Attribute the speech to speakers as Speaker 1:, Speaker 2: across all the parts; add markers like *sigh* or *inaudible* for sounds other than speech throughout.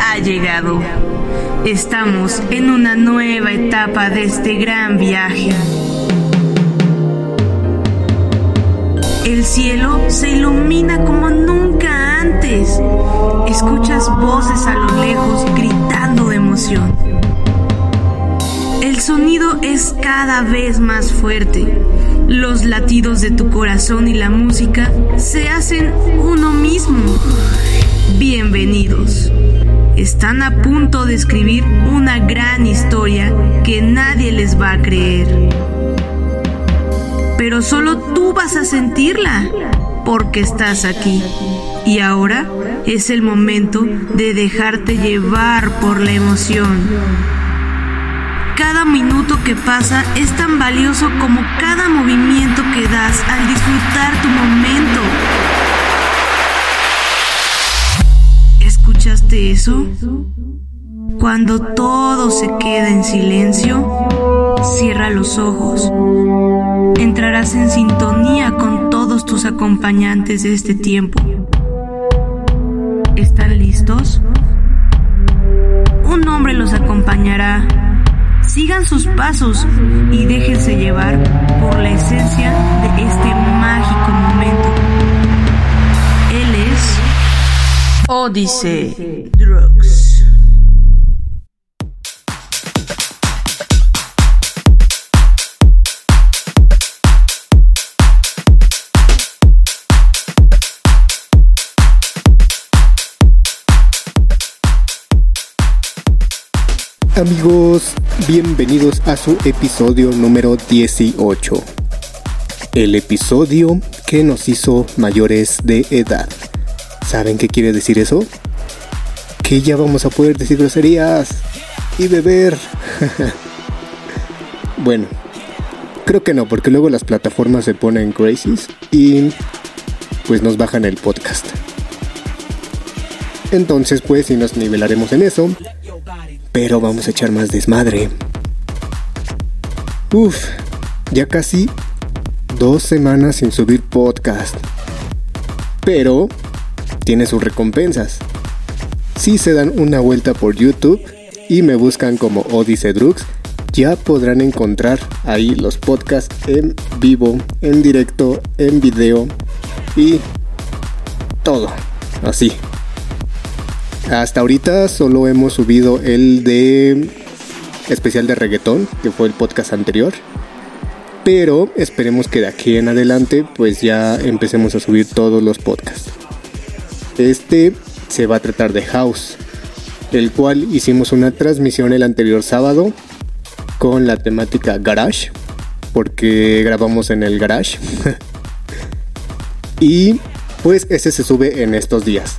Speaker 1: ha llegado. Estamos en una nueva etapa de este gran viaje. El cielo se ilumina como nunca antes. Escuchas voces a lo lejos gritando de emoción. El sonido es cada vez más fuerte. Los latidos de tu corazón y la música se hacen uno mismo. Bienvenidos. Están a punto de escribir una gran historia que nadie les va a creer. Pero solo tú vas a sentirla porque estás aquí. Y ahora es el momento de dejarte llevar por la emoción. Cada minuto que pasa es tan valioso como cada movimiento que das al disfrutar tu momento. ¿Escuchaste eso? Cuando todo se queda en silencio, cierra los ojos. Entrarás en sintonía con todos tus acompañantes de este tiempo. ¿Están listos? Un hombre los acompañará. Sigan sus pasos y déjense llevar por la esencia de este mágico momento. Odyssey Drugs.
Speaker 2: Amigos, bienvenidos a su episodio número 18. El episodio que nos hizo mayores de edad. ¿Saben qué quiere decir eso? Que ya vamos a poder decir groserías y beber. *laughs* bueno, creo que no, porque luego las plataformas se ponen crazies y pues nos bajan el podcast. Entonces pues si nos nivelaremos en eso pero vamos a echar más desmadre. Uf, ya casi dos semanas sin subir podcast. Pero tiene sus recompensas. Si se dan una vuelta por YouTube y me buscan como Odyssey Drugs, ya podrán encontrar ahí los podcasts en vivo, en directo, en video y todo. Así, hasta ahorita solo hemos subido el de especial de reggaetón, que fue el podcast anterior. Pero esperemos que de aquí en adelante pues ya empecemos a subir todos los podcasts. Este se va a tratar de House, el cual hicimos una transmisión el anterior sábado con la temática Garage, porque grabamos en el Garage. *laughs* y pues ese se sube en estos días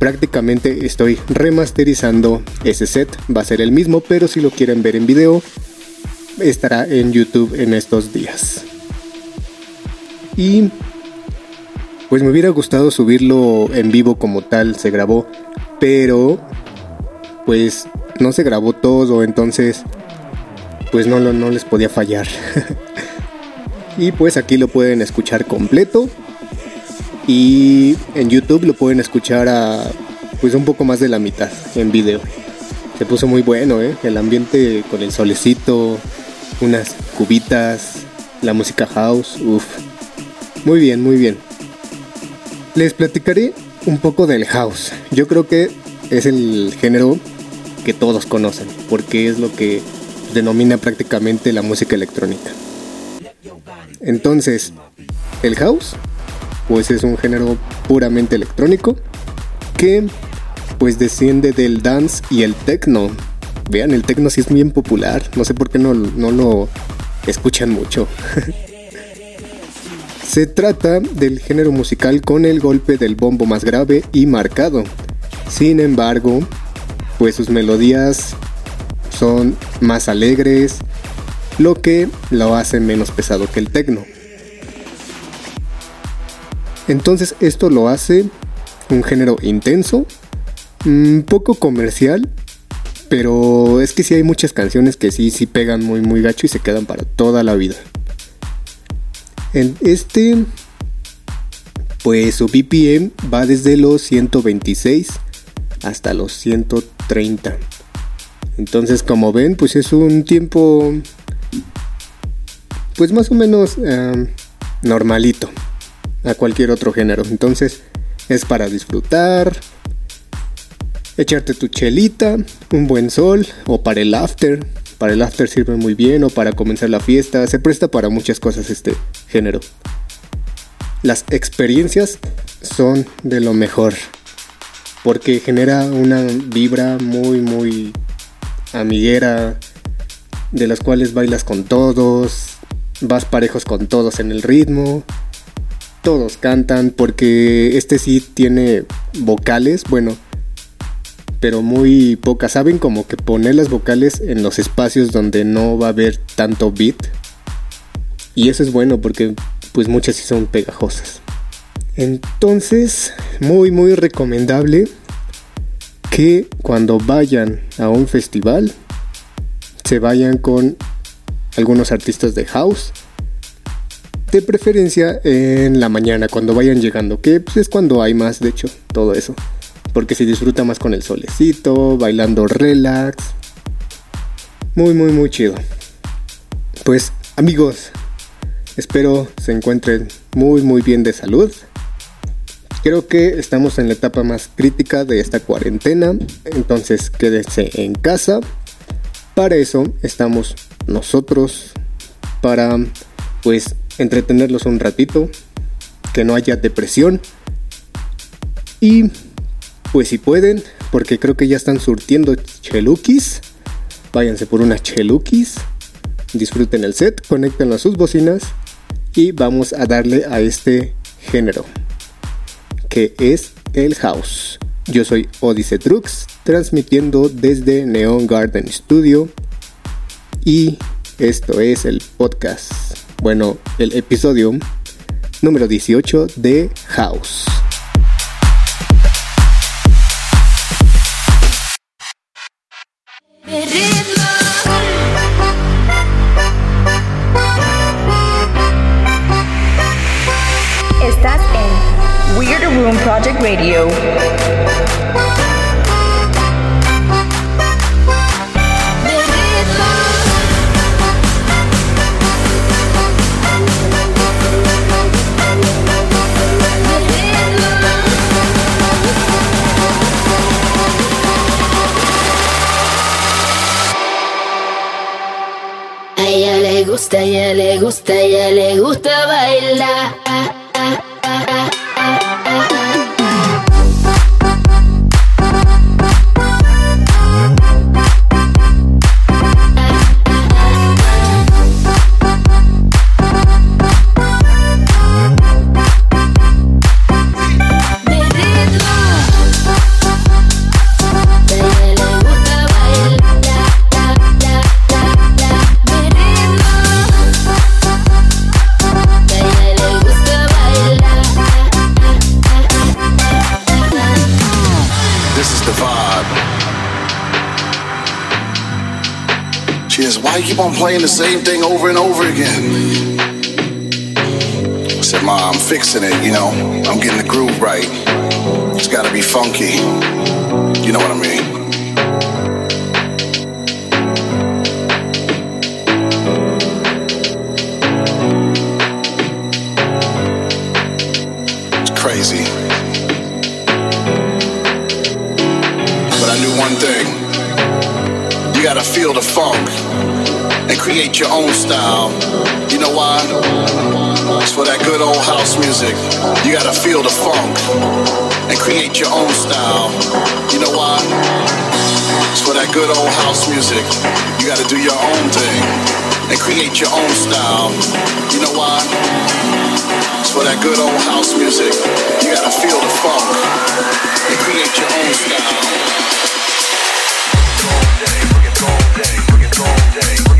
Speaker 2: prácticamente estoy remasterizando ese set. Va a ser el mismo, pero si lo quieren ver en video, estará en YouTube en estos días. Y pues me hubiera gustado subirlo en vivo como tal, se grabó, pero pues no se grabó todo, entonces pues no, no les podía fallar. *laughs* y pues aquí lo pueden escuchar completo y en YouTube lo pueden escuchar a pues un poco más de la mitad en video. Se puso muy bueno, ¿eh? El ambiente con el solecito, unas cubitas, la música house, uff. Muy bien, muy bien. Les platicaré un poco del house. Yo creo que es el género que todos conocen, porque es lo que denomina prácticamente la música electrónica. Entonces, el house pues es un género puramente electrónico que pues desciende del dance y el techno. Vean, el techno sí es bien popular, no sé por qué no, no lo escuchan mucho. *laughs* Se trata del género musical con el golpe del bombo más grave y marcado. Sin embargo, pues sus melodías son más alegres, lo que lo hace menos pesado que el techno. Entonces esto lo hace un género intenso, un poco comercial, pero es que sí hay muchas canciones que sí, sí pegan muy, muy gacho y se quedan para toda la vida. En este, pues su BPM va desde los 126 hasta los 130. Entonces, como ven, pues es un tiempo, pues más o menos em, normalito a cualquier otro género. Entonces, es para disfrutar, echarte tu chelita, un buen sol o para el after. Para el after sirve muy bien o para comenzar la fiesta. Se presta para muchas cosas este género. Las experiencias son de lo mejor porque genera una vibra muy muy amiguera de las cuales bailas con todos, vas parejos con todos en el ritmo, todos cantan porque este sí tiene vocales, bueno, pero muy pocas. Saben como que poner las vocales en los espacios donde no va a haber tanto beat. Y eso es bueno porque pues muchas sí son pegajosas. Entonces, muy muy recomendable que cuando vayan a un festival se vayan con algunos artistas de house. De preferencia en la mañana cuando vayan llegando, que pues, es cuando hay más, de hecho, todo eso. Porque se disfruta más con el solecito, bailando relax. Muy, muy, muy chido. Pues amigos, espero se encuentren muy, muy bien de salud. Creo que estamos en la etapa más crítica de esta cuarentena, entonces quédense en casa. Para eso estamos nosotros, para pues entretenerlos un ratito, que no haya depresión. Y pues si pueden, porque creo que ya están surtiendo chelukis, váyanse por unas chelukis, disfruten el set, conecten a sus bocinas y vamos a darle a este género que es el house. Yo soy Odyssey Trux, transmitiendo desde Neon Garden Studio y esto es el podcast, bueno, el episodio número 18 de House.
Speaker 3: Estás en Weird
Speaker 4: Room Project Radio. Gusta, a ella le gusta, a ella le gusta bailar.
Speaker 5: Playing the same thing over and over again. I said, Ma, I'm fixing it, you know. I'm getting the groove right. It's gotta be funky. You know what I mean? It's crazy. But I knew one thing. You gotta feel the funk create your own style. You know why? It's for that good old house music. You gotta feel the funk and create your own style. You know why? It's for that good old house music. You gotta do your own thing and create your own style. You know why? It's for that good old house music. You gotta feel the funk and create your own style. Get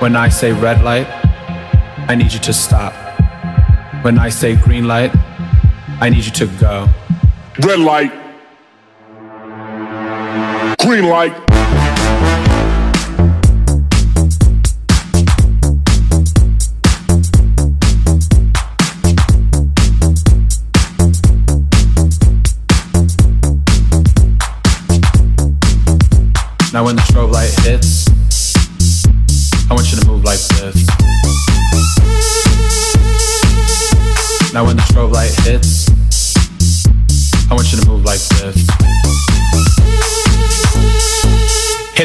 Speaker 6: When I say red light, I need you to stop. When I say green light, I need you to go.
Speaker 7: Red light. Green light.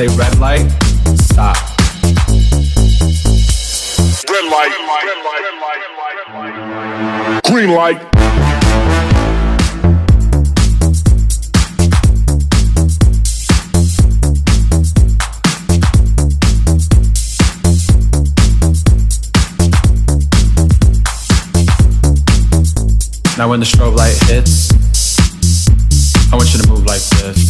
Speaker 6: So when I say red light, stop.
Speaker 7: Red light. Green light.
Speaker 6: Now when the strobe light hits, I want you to move like this.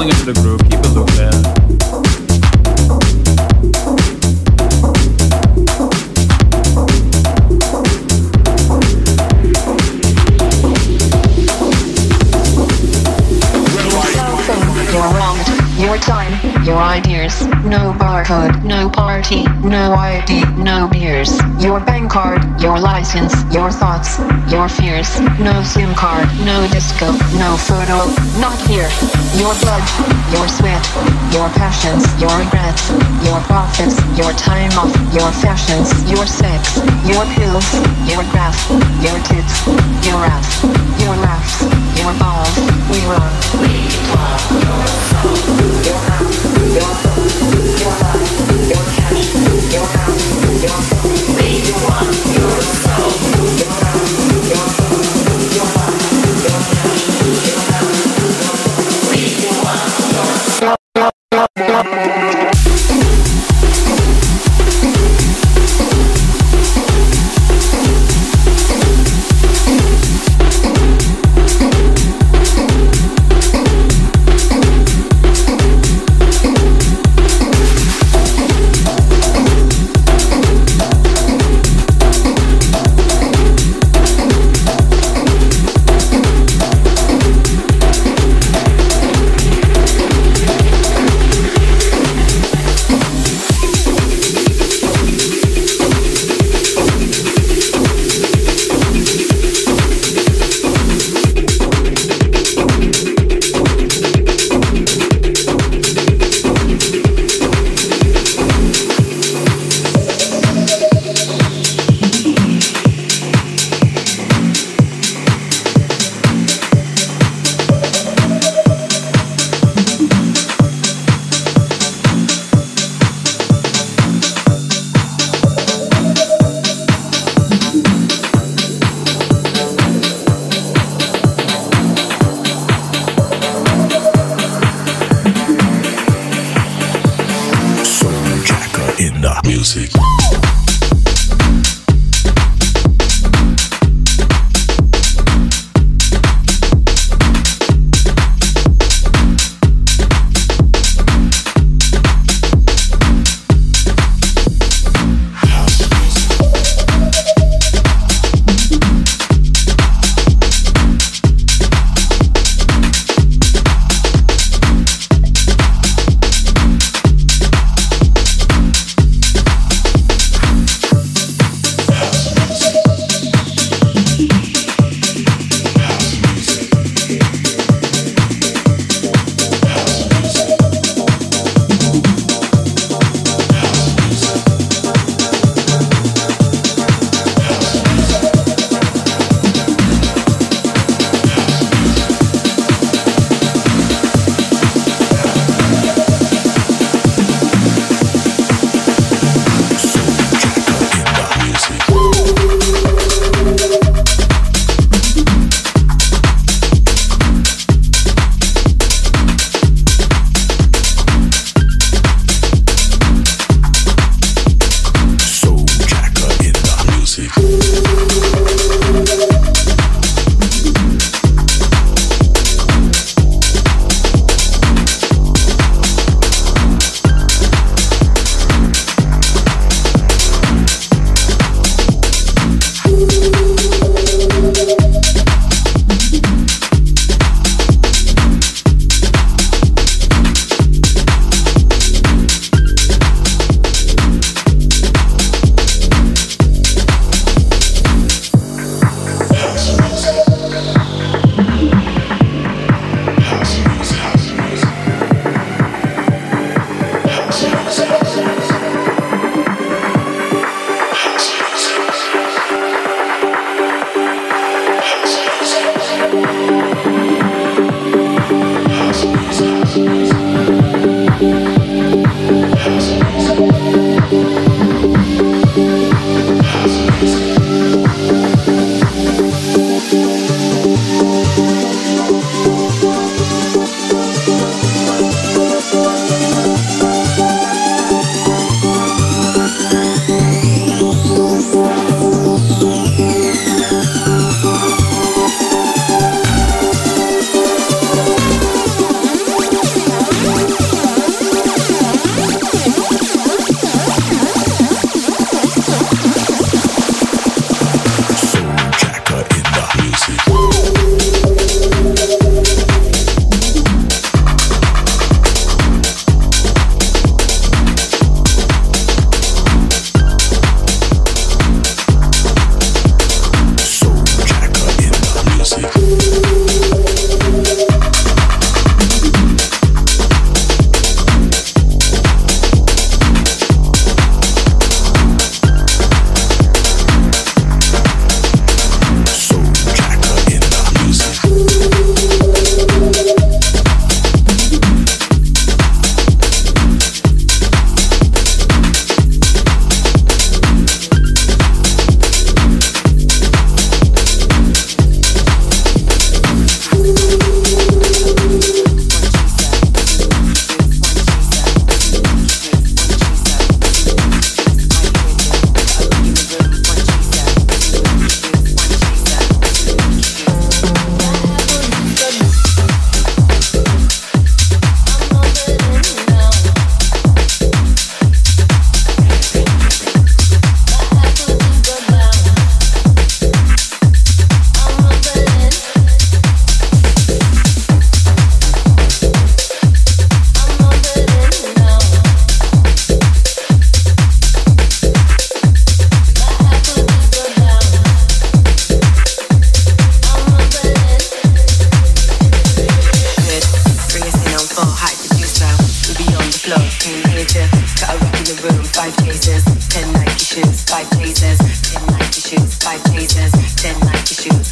Speaker 6: falling into the groove. Keep it
Speaker 8: Your time. your ideas, no barcode, no party, no ID, no beers. Your bank card, your license, your thoughts, your fears. No SIM card, no disco, no photo, not here. Your blood, your sweat, your passions, your regrets, your profits, your time off, your fashions, your sex, your pills, your graph, your tits, your ass, your laughs, your balls. We run
Speaker 9: your life, your cash, your house, your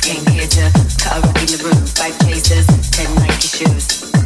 Speaker 9: Came here to up in the room. Five places, ten Nike shoes.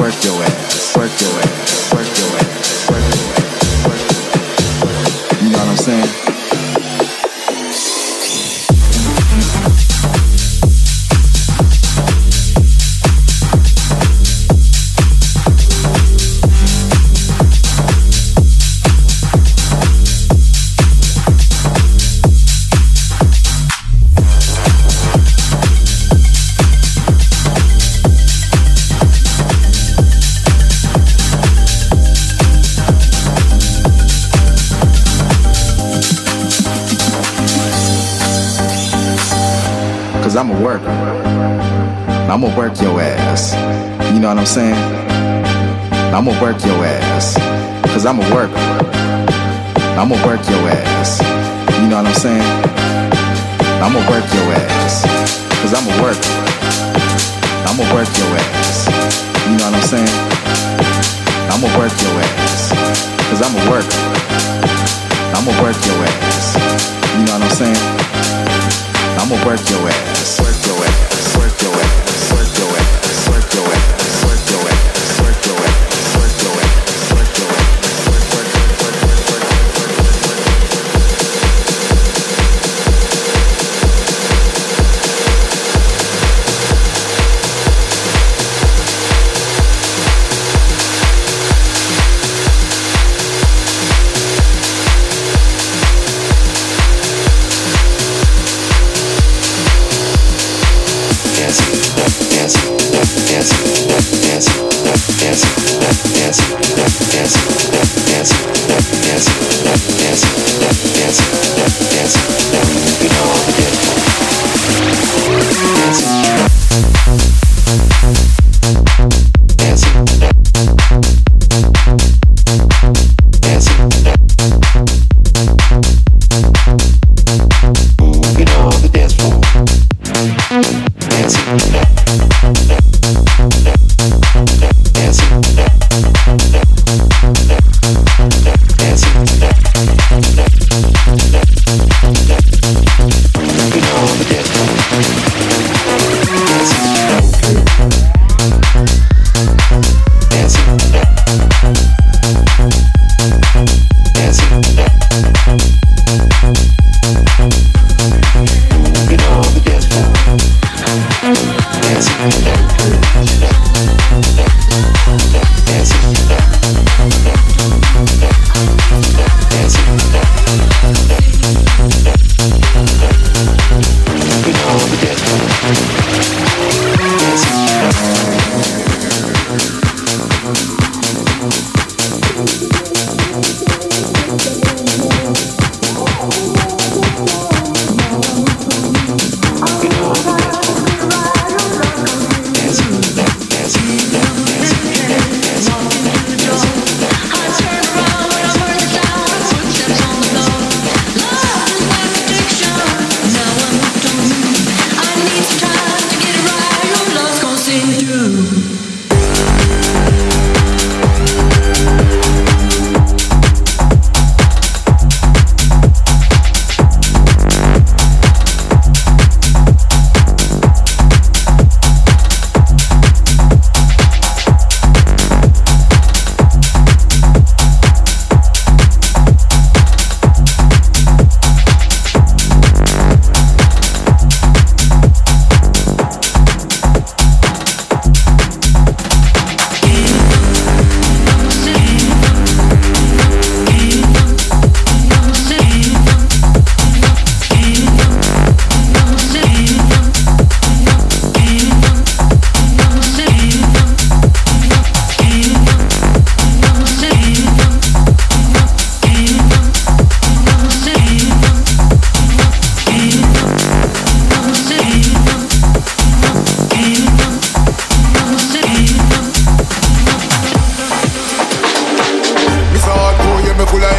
Speaker 9: Work your ass. Work your ass.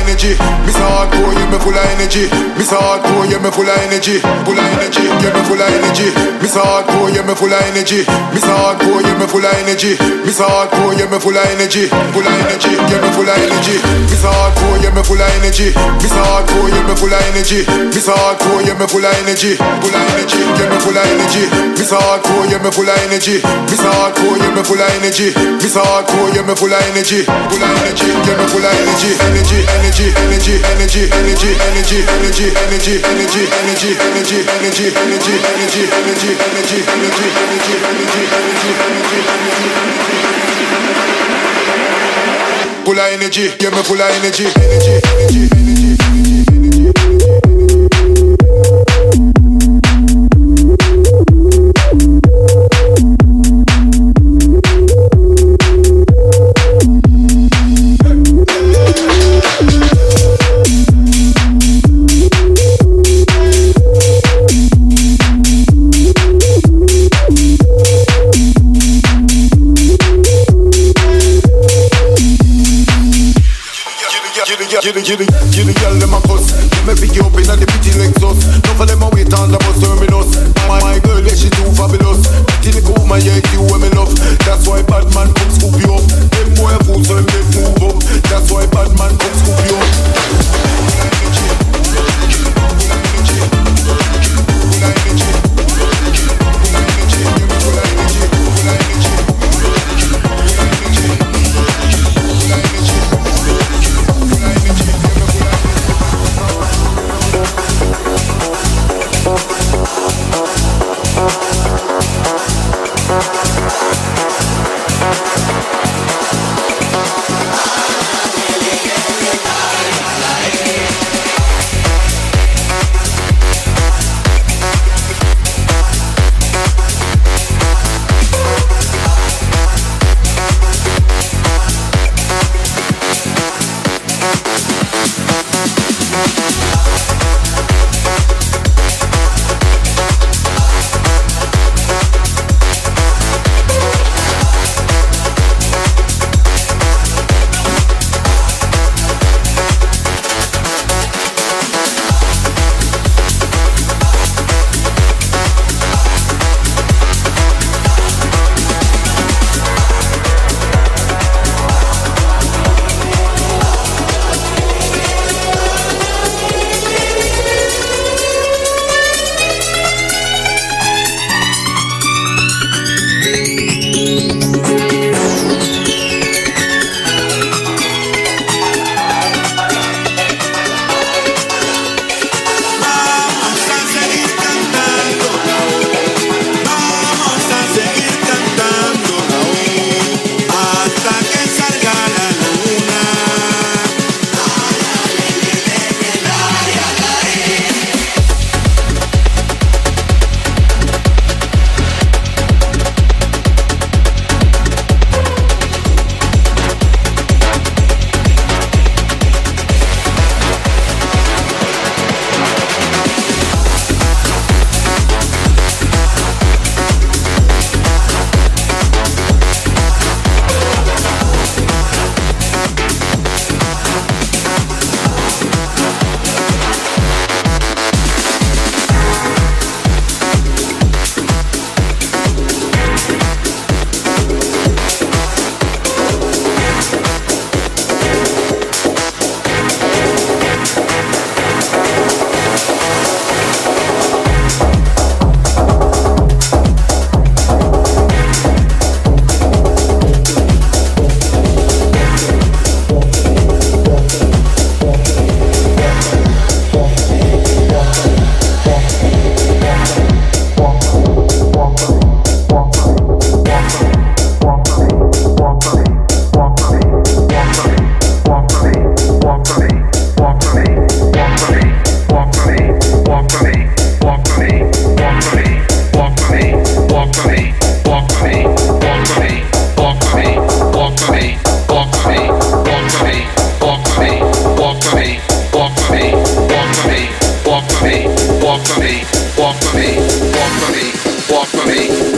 Speaker 10: Energy. Miss hardcore, yeah, me full of energy. Miss hardcore, yeah, me full of energy. Full of energy, yeah, me full of energy. Miss hardcore, yeah, me full of energy. Miss hardcore, yeah, me full of energy. Miss hardcore, yeah, me full of energy. Full of energy, yeah, me full of energy. Miss hardcore, yeah, me full of energy. Miss hardcore, yeah, me full of energy. Miss hardcore, yeah, me full of energy. Full of energy, yeah, me full of energy. Miss hardcore, yeah, me full of energy. Miss hardcore, yeah, me full of energy. Miss hardcore, yeah, me full of energy. Full of energy, yeah, me full of energy. Energy, energy, energy, energy, energy, energy, energy, energy, energy, energy, energy, energy, energy, energy, energy, energy, energy, energy, energy, Full of energy, yeah, me full of energy, energy, energy, energy.
Speaker 11: Giddy giddy, giddy the, give the girl them a cuss. Give me pick you up inna the pretty Lexus. None of them wait on the bus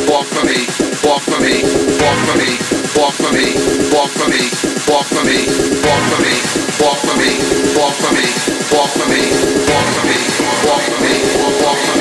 Speaker 9: walk for me, walk for me, walk for me, walk for me, walk for me, walk for me, walk for me, walk for me, walk for me, walk for me, walk for me, walk for me.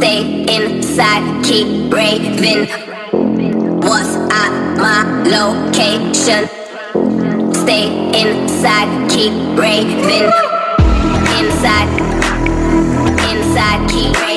Speaker 12: stay inside, keep raving. What's at my location? Stay inside, keep raving. Inside, inside, keep raving.